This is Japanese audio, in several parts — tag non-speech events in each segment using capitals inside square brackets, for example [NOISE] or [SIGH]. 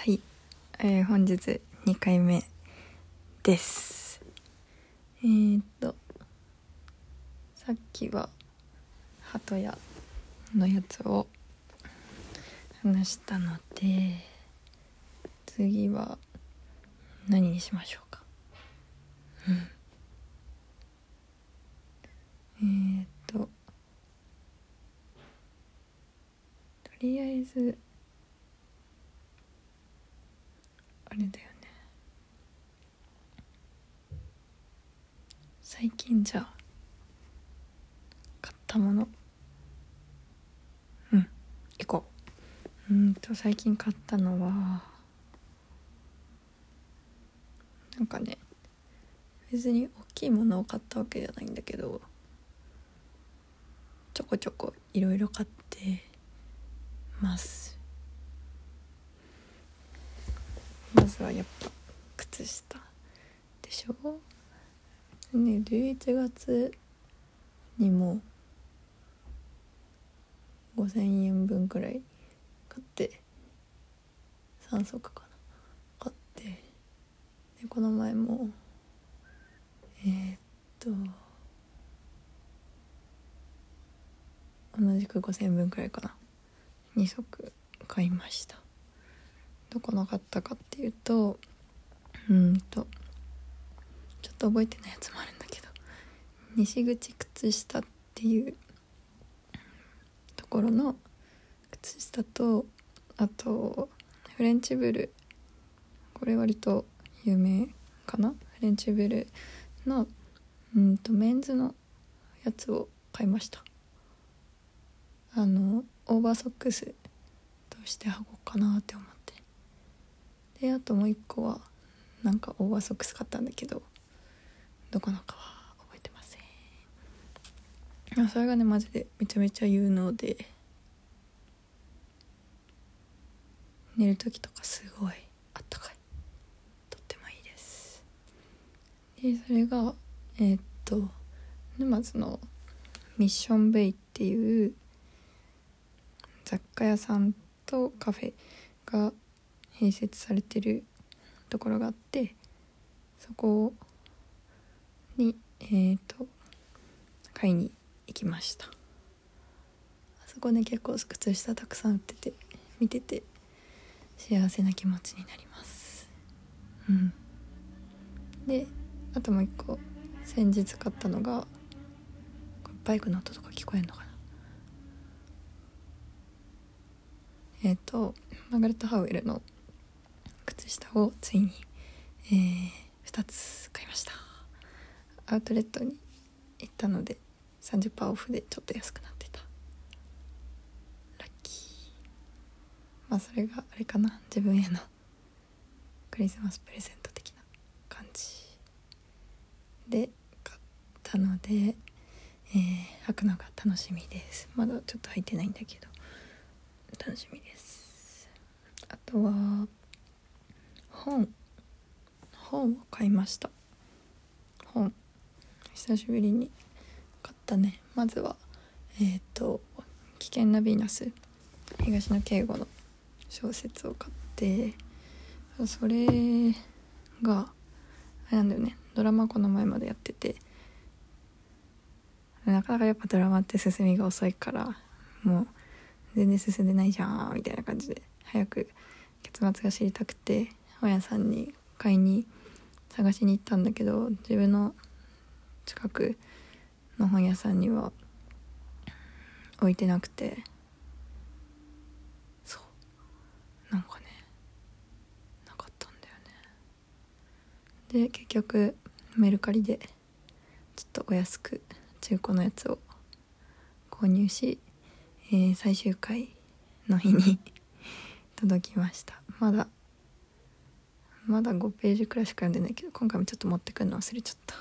はい、えー本日2回目です。えー、っとさっきは鳩屋のやつを話したので次は何にしましょうか。うん。え、っととりあえずあれだよね。最近じゃ買ったもの。うん。行こう。うんと最近買ったのはなんかね別に大きいものを買ったわけじゃないんだけどちょこちょこいろいろ買ってます。はやっぱ靴下でしょ？ね11月にも5000円分くらい買って3足かな。買ってでこの前もえー、っと同じく5000円分くらいかな。2足買いました。どこの買ったかっていうとうんとちょっと覚えてないやつもあるんだけど西口靴下っていうところの靴下とあとフレンチブルこれ割と有名かな？フレンチブルのうんとメンズのやつを買いました。あのオーバーソックスとして履こうかなって思って。であともう一個はなんかオーバーソックス買ったんだけどどこのかは覚えてません。あそれがねマジでめちゃめちゃ有能で。寝る時とかすごいあったかい。とってもいいです。でそれがえーっと沼津のミッションベイっていう雑貨屋さんとカフェが併設されてるところがあってそこにえー、と買いに行きました。あそこね結構靴下たくさん売ってて見てて幸せな気持ちになります。うん。であともう一個先日買ったのがこれバイクの音とか聞こえんのかな。えっ、とマーガレット・ハウエルの下をついに、えー2つ買いました。アウトレットに行ったので30%オフでちょっと安くなってた。ラッキー。まあそれがあれかな。自分へのクリスマスプレゼント的な感じで買ったので、えー履くのが楽しみです。まだちょっと履いてないんだけど楽しみです。あとは本本を買いました。本。久しぶりに買ったね。まずはえっ、と「危険なヴィーナス」東野圭吾の小説を買ってそれがあれなんだよね。ドラマこの前までやってて。なかなかやっぱドラマって進みが遅いからもう全然進んでないじゃんみたいな感じで早く結末が知りたくて。本屋さんに買いに探しに行ったんだけど自分の近くの本屋さんには置いてなくて。そう。なんかねなかったんだよね。で結局メルカリでちょっとお安く中古のやつを購入し、えー最終回の日に [LAUGHS] 届きました。まだまだ5ページくらいしか読んでないけど今回もちょっと持ってくるの忘れちゃった。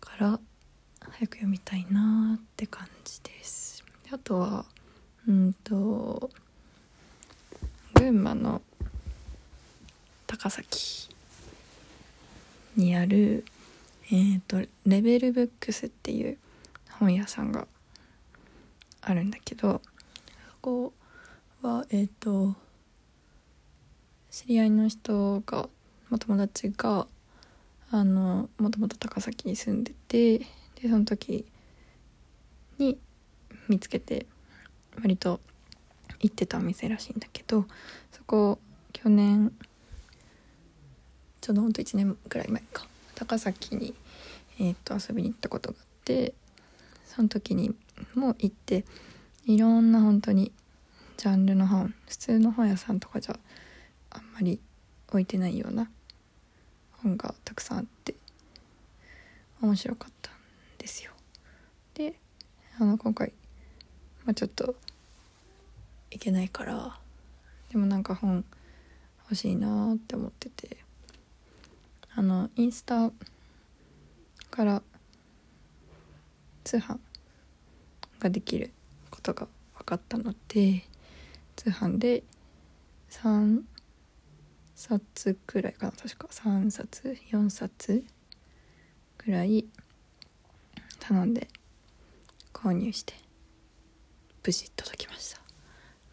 から早く読みたいなって感じです。であとはうんと群馬の高崎にあるえっ、とレベルブックスっていう本屋さんがあるんだけどそこはえっ、と知り合いの人が、友達があのもともと高崎に住んでてでその時に見つけて割と行ってたお店らしいんだけどそこ去年ちょうどほんと1年くらい前か高崎に、えー、と遊びに行ったことがあってその時にも行っていろんな本当にジャンルの本普通の本屋さんとかじゃあんまり置いてないような本がたくさんあって面白かったんですよ。であの今回、まあ、ちょっといけないからでもなんか本欲しいなって思っててあのインスタから通販ができることが分かったので通販で3冊くらいかな確か。3冊4冊くらい頼んで購入して無事届きました。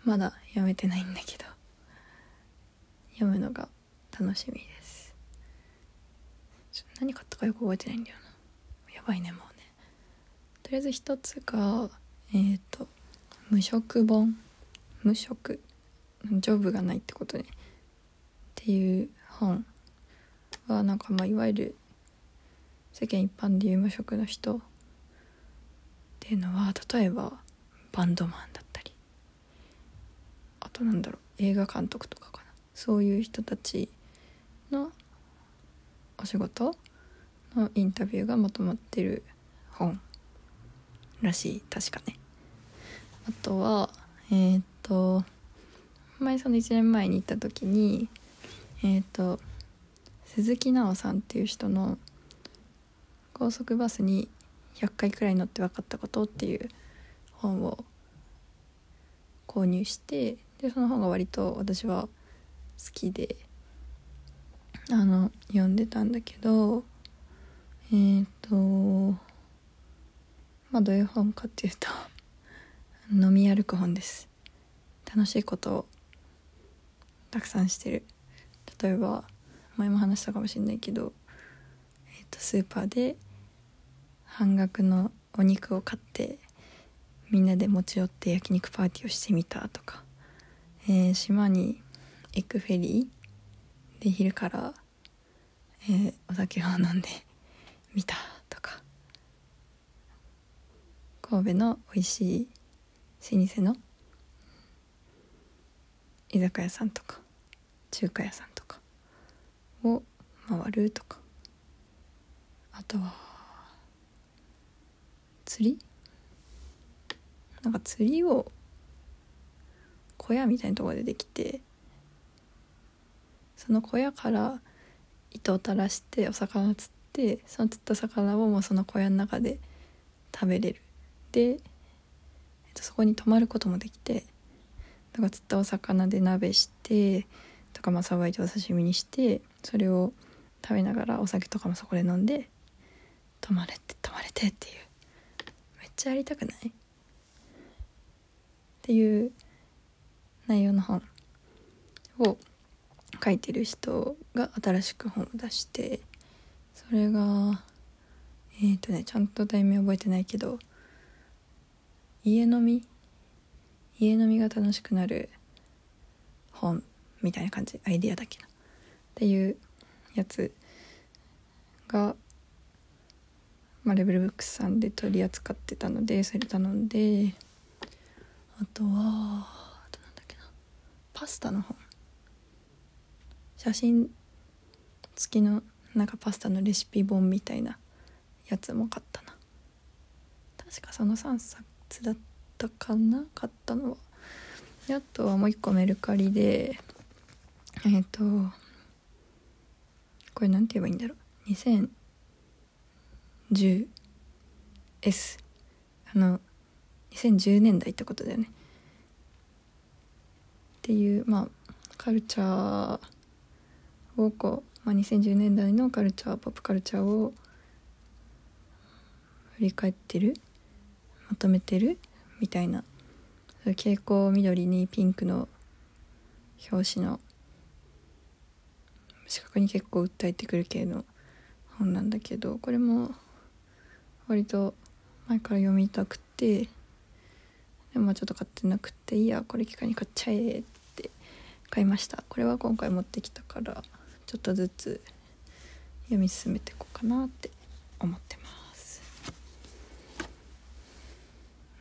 まだ読めてないんだけど。読むのが楽しみです。何買ったかよく覚えてないんだよな。やばいねもうね。とりあえず一つがえっ、ー、と無職本。無職。ジョブがないってことね。っていう本はなんかまあいわゆる世間一般でいう無職の人っていうのは例えばバンドマンだったりあとなんだろう映画監督とかかな。そういう人たちのお仕事のインタビューがまとまってる本らしい確かね。あとはえっ、と前その1年前に行った時にえっ、と鈴木奈緒さんっていう人の高速バスに100回くらい乗って分かったことっていう本を購入してでその本が割と私は好きであの読んでたんだけどえっ、ー、とまあどういう本かっていうと飲み歩く本です。楽しいことをたくさんしてる。例えば前も話したかもしれないけど、えー、とスーパーで半額のお肉を買ってみんなで持ち寄って焼肉パーティーをしてみたとか、えー、島に行くフェリーで昼から、えー、お酒を飲んでみたとか神戸の美味しい老舗の居酒屋さんとか中華屋さん回るとか。あとは釣り？なんか釣りを小屋みたいなところでできてその小屋から糸を垂らしてお魚釣ってその釣った魚をもうその小屋の中で食べれる。でえっとそこに泊まることもできてだか釣ったお魚で鍋してとかまあさばいてお刺身にしてそれを食べながらお酒とかもそこで飲んで泊まれて泊まれてっていう。めっちゃやりたくない？っていう内容の本を書いてる人が新しく本を出してそれがえっ、ー、とねちゃんと題名覚えてないけど家飲み？家飲みが楽しくなる本みたいな感じ。アイディアだけどっていうやつが、まあ、レベルブックスさんで取り扱ってたのでそれ頼んであとはあとなんだっけなパスタの本。写真付きのなんかパスタのレシピ本みたいなやつも買ったな。確かその3作つだったかな買ったのは。であとはもう一個メルカリでえっ、ー、とこれなんて言えばいいんだろう？2010S あの2010年代ってことだよね。っていうまあカルチャーをこう、まあ、2010年代のカルチャーポップカルチャーを振り返ってるまとめてるみたいな。蛍光緑にピンクの表紙の視覚に結構訴えてくる系の本なんだけどこれも割と前から読みたくてでもちょっと買ってなくていやこれ機会に買っちゃえって買いました。これは今回持ってきたからちょっとずつ読み進めていこうかなって思ってます。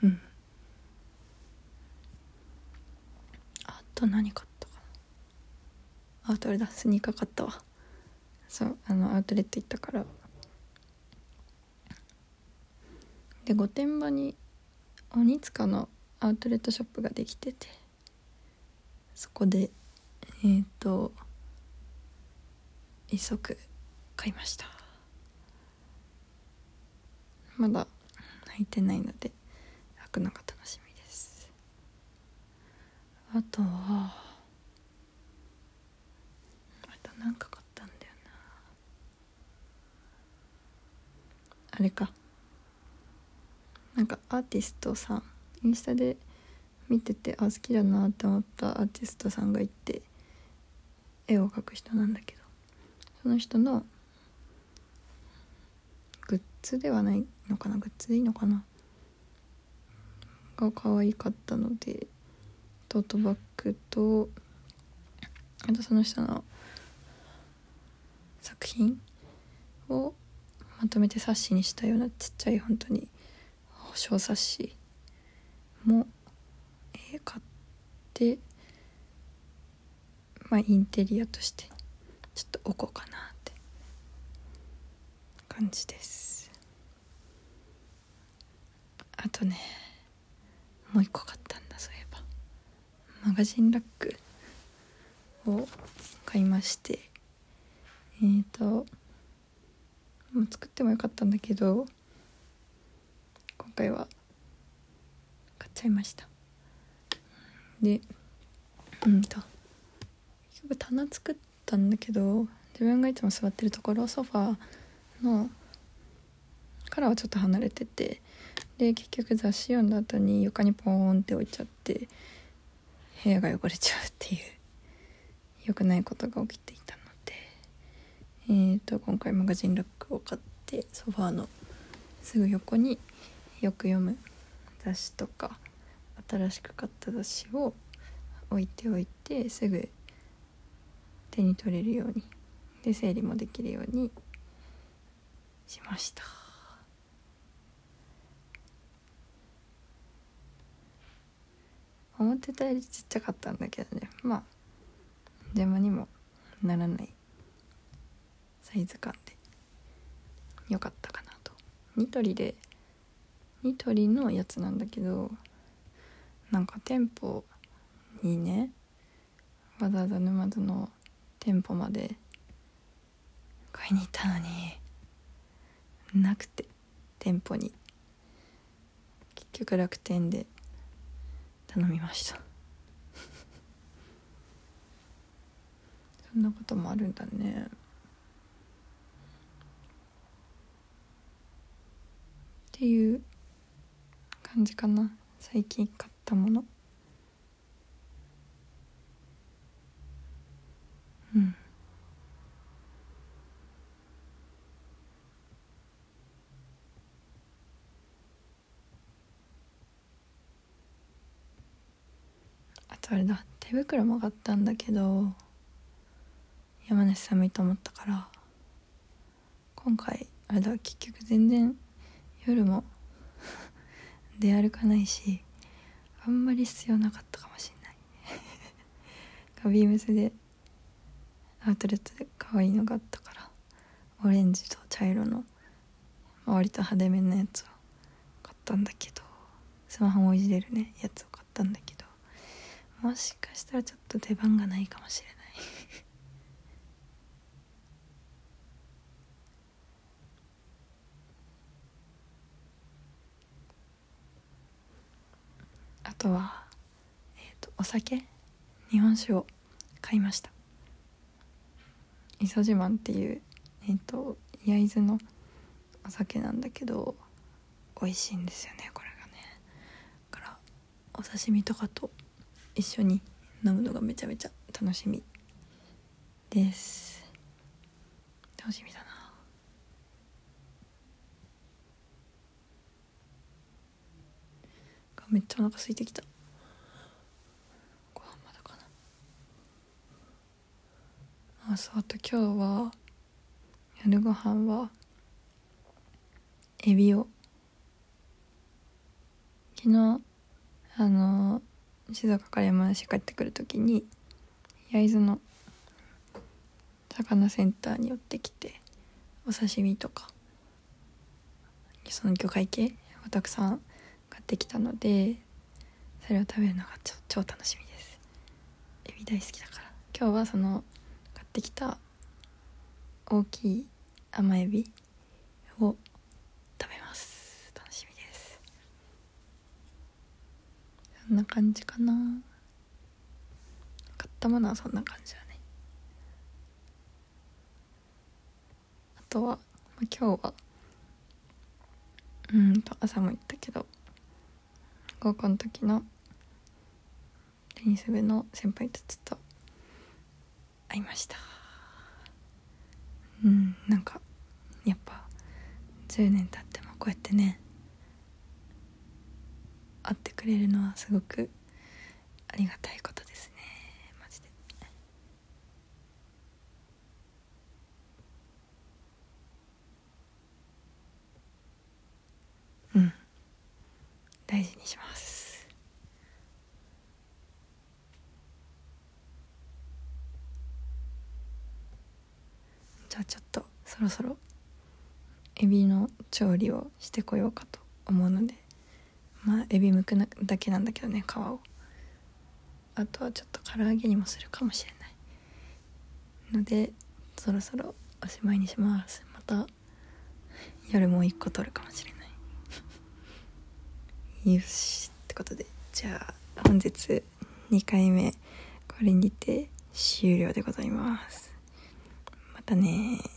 うん。あと何買った？かなあとあれだスニーカー買ったわ。そうあのアウトレット行ったから。で御殿場に鬼塚のアウトレットショップができててそこでえっ、ー、と一足買いました。まだ履いてないので履くのが楽しみです。あとはあと何か買ったんだよな。あれか。なんかアーティストさんインスタで見ててあ好きだなって思ったアーティストさんがいて絵を描く人なんだけど。その人のグッズではないのかな？グッズでいいのかな？が可愛かったのでトートバッグとあとその人の作品をまとめて冊子にしたようなちっちゃい本当に小冊子も、えー、買ってまあインテリアとしてちょっと置こうかなって感じです。あとねもう一個買ったんだそういえば。マガジンラックを買いまして。えっ、ー、と作ってもよかったんだけど今回は買っちゃいました。でうんと結局棚作ったんだけど自分がいつも座ってるところソファーのからはちょっと離れててで結局雑誌読んだ後に床にポーンって置いちゃって部屋が汚れちゃうっていう良くないことが起きていたの。えーと今回マガジンラックを買ってソファーのすぐ横によく読む雑誌とか新しく買った雑誌を置いておいてすぐ手に取れるようにで整理もできるようにしました思ってたよりちっちゃかったんだけどね。まあ邪魔にもならないサイズ感でよかったかなと。ニトリでニトリのやつなんだけどなんか店舗にねわざわざ沼津の店舗まで買いに行ったのになくて店舗に。結局楽天で頼みました。[LAUGHS] そんなこともあるんだね。ていう感じかな。最近買ったもの。うん。あとあれだ。手袋も買ったんだけど山梨寒いと思ったから今回あれだ。結局全然夜も。[LAUGHS] 出歩かないしあんまり必要なかったかもしんない。[LAUGHS] ビームスでアウトレットで可愛いのがあったからオレンジと茶色の割と派手めなやつを買ったんだけどスマホもいじれるねやつを買ったんだけどもしかしたらちょっと出番がないかもしれないあとは、えーと、お酒？日本酒を買いました。磯自慢っていうえっ、ー、と焼津のお酒なんだけど美味しいんですよねこれがね。だからお刺身とかと一緒に飲むのがめちゃめちゃ楽しみです。楽しみだな。めっちゃお腹空いてきた。ご飯まだかな。あそうあと今日は夜ご飯はエビを。昨日あの静岡から山梨帰ってくる時に焼津の魚センターに寄ってきてお刺身とかその魚介系をたくさんってきたのでそれを食べるのが超超楽しみです。エビ大好きだから。今日はその買ってきた大きい甘エビを食べます。楽しみです。そんな感じかな。買ったものはそんな感じだね。あとは、まあ、今日はうんと朝も言ったけど高校の時のテニス部の先輩たちと会いました。うんなんかやっぱ10年経ってもこうやってね会ってくれるのはすごくありがたいことですね。マジで。うん。大事にします。じゃあちょっとそろそろエビの調理をしてこようかと思うのでまあエビ剥くだけなんだけどね皮を。あとはちょっと唐揚げにもするかもしれない。のでそろそろおしまいにします。また夜もう一個取るかもしれない。[LAUGHS] よしってことでじゃあ本日2回目これにて終了でございます。たね。